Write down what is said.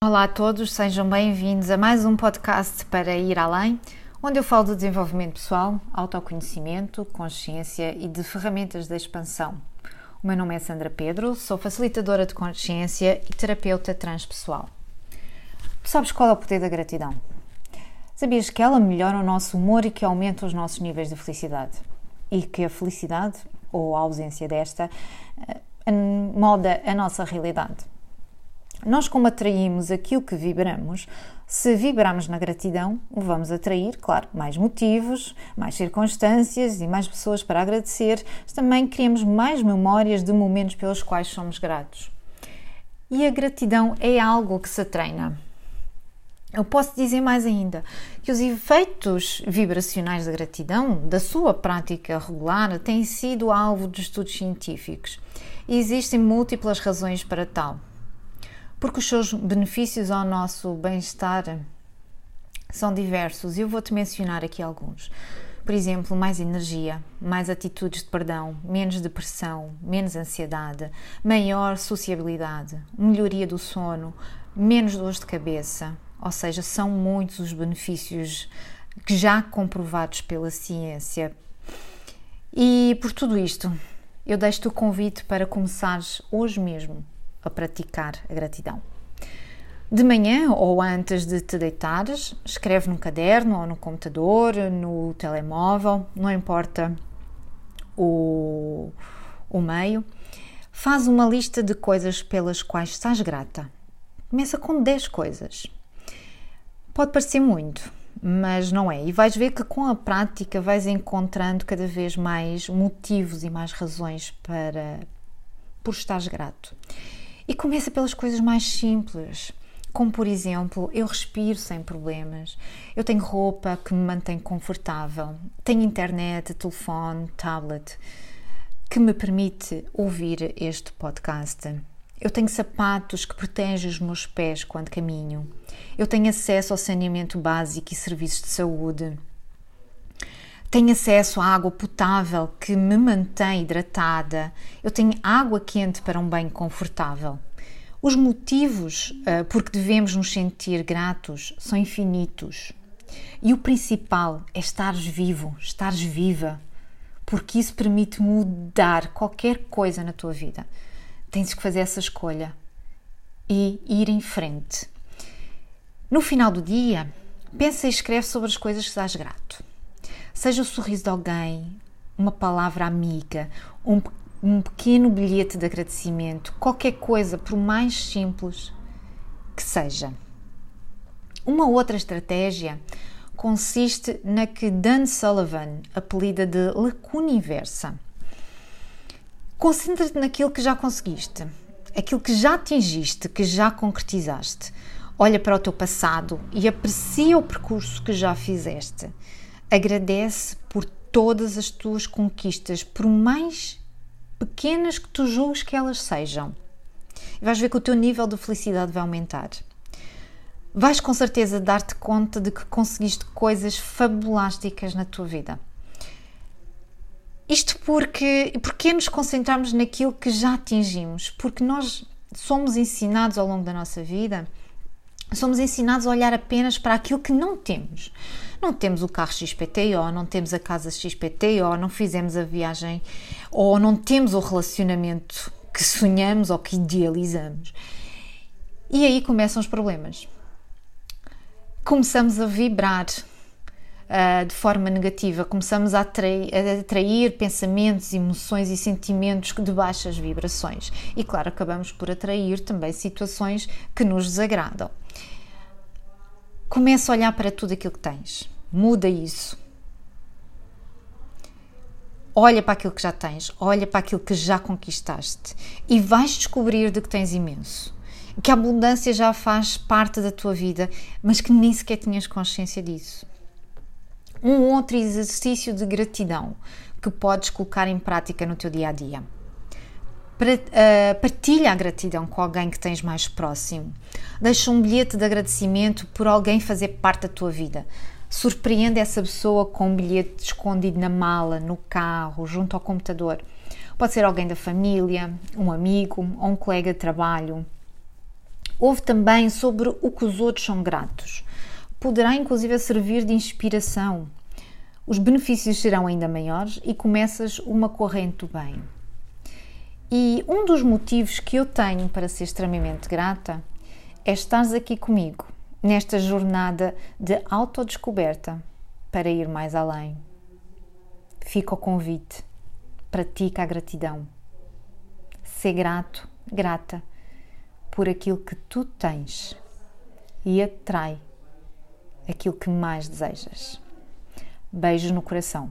Olá a todos, sejam bem-vindos a mais um podcast para ir além, onde eu falo de desenvolvimento pessoal, autoconhecimento, consciência e de ferramentas de expansão. O meu nome é Sandra Pedro, sou facilitadora de consciência e terapeuta transpessoal. Tu sabes qual é o poder da gratidão? Sabias que ela melhora o nosso humor e que aumenta os nossos níveis de felicidade? E que a felicidade, ou a ausência desta, eh, moda a nossa realidade? Nós, como atraímos aquilo que vibramos, se vibramos na gratidão, vamos atrair, claro, mais motivos, mais circunstâncias e mais pessoas para agradecer. Também criamos mais memórias de momentos pelos quais somos gratos. E a gratidão é algo que se treina. Eu posso dizer mais ainda que os efeitos vibracionais da gratidão, da sua prática regular, têm sido alvo de estudos científicos. E existem múltiplas razões para tal porque os seus benefícios ao nosso bem-estar são diversos e eu vou-te mencionar aqui alguns. Por exemplo, mais energia, mais atitudes de perdão, menos depressão, menos ansiedade, maior sociabilidade, melhoria do sono, menos dores de cabeça. Ou seja, são muitos os benefícios que já comprovados pela ciência. E por tudo isto, eu deixo-te o convite para começares hoje mesmo a praticar a gratidão. De manhã ou antes de te deitares, escreve num caderno ou no computador, no telemóvel, não importa o, o meio. Faz uma lista de coisas pelas quais estás grata. Começa com 10 coisas. Pode parecer muito, mas não é. E vais ver que com a prática vais encontrando cada vez mais motivos e mais razões para por estares grato. E começa pelas coisas mais simples, como por exemplo, eu respiro sem problemas, eu tenho roupa que me mantém confortável, tenho internet, telefone, tablet que me permite ouvir este podcast. Eu tenho sapatos que protegem os meus pés quando caminho. Eu tenho acesso ao saneamento básico e serviços de saúde. Tenho acesso à água potável que me mantém hidratada. Eu tenho água quente para um banho confortável. Os motivos uh, por que devemos nos sentir gratos são infinitos. E o principal é estares vivo, estares viva, porque isso permite mudar qualquer coisa na tua vida. Tens que fazer essa escolha e ir em frente. No final do dia, pensa e escreve sobre as coisas que estás grato. Seja o sorriso de alguém, uma palavra amiga, um, um pequeno bilhete de agradecimento, qualquer coisa, por mais simples que seja. Uma outra estratégia consiste na que Dan Sullivan apelida de lacuna inversa. Concentra-te naquilo que já conseguiste, aquilo que já atingiste, que já concretizaste. Olha para o teu passado e aprecia o percurso que já fizeste. Agradece por todas as tuas conquistas, por mais pequenas que tu julgues que elas sejam. E vais ver que o teu nível de felicidade vai aumentar. Vais com certeza dar-te conta de que conseguiste coisas fabulásticas na tua vida. Isto porque, porque nos concentramos naquilo que já atingimos? Porque nós somos ensinados ao longo da nossa vida, somos ensinados a olhar apenas para aquilo que não temos não temos o carro XPTO, não temos a casa XPTO, não fizemos a viagem ou não temos o relacionamento que sonhamos ou que idealizamos. E aí começam os problemas. Começamos a vibrar uh, de forma negativa, começamos a atrair, a atrair pensamentos, emoções e sentimentos de baixas vibrações. E, claro, acabamos por atrair também situações que nos desagradam. Começa a olhar para tudo aquilo que tens. Muda isso. Olha para aquilo que já tens, olha para aquilo que já conquistaste e vais descobrir de que tens imenso. Que a abundância já faz parte da tua vida, mas que nem sequer tinhas consciência disso. Um outro exercício de gratidão que podes colocar em prática no teu dia a dia eh, partilha a gratidão com alguém que tens mais próximo. Deixa um bilhete de agradecimento por alguém fazer parte da tua vida. Surpreende essa pessoa com um bilhete escondido na mala, no carro, junto ao computador. Pode ser alguém da família, um amigo ou um colega de trabalho. Ouve também sobre o que os outros são gratos. Poderá inclusive servir de inspiração. Os benefícios serão ainda maiores e começas uma corrente do bem. E um dos motivos que eu tenho para ser extremamente grata é estares aqui comigo nesta jornada de autodescoberta para ir mais além. Fica o convite. Pratica a gratidão. Ser grato, grata por aquilo que tu tens e atrai aquilo que mais desejas. Beijos no coração.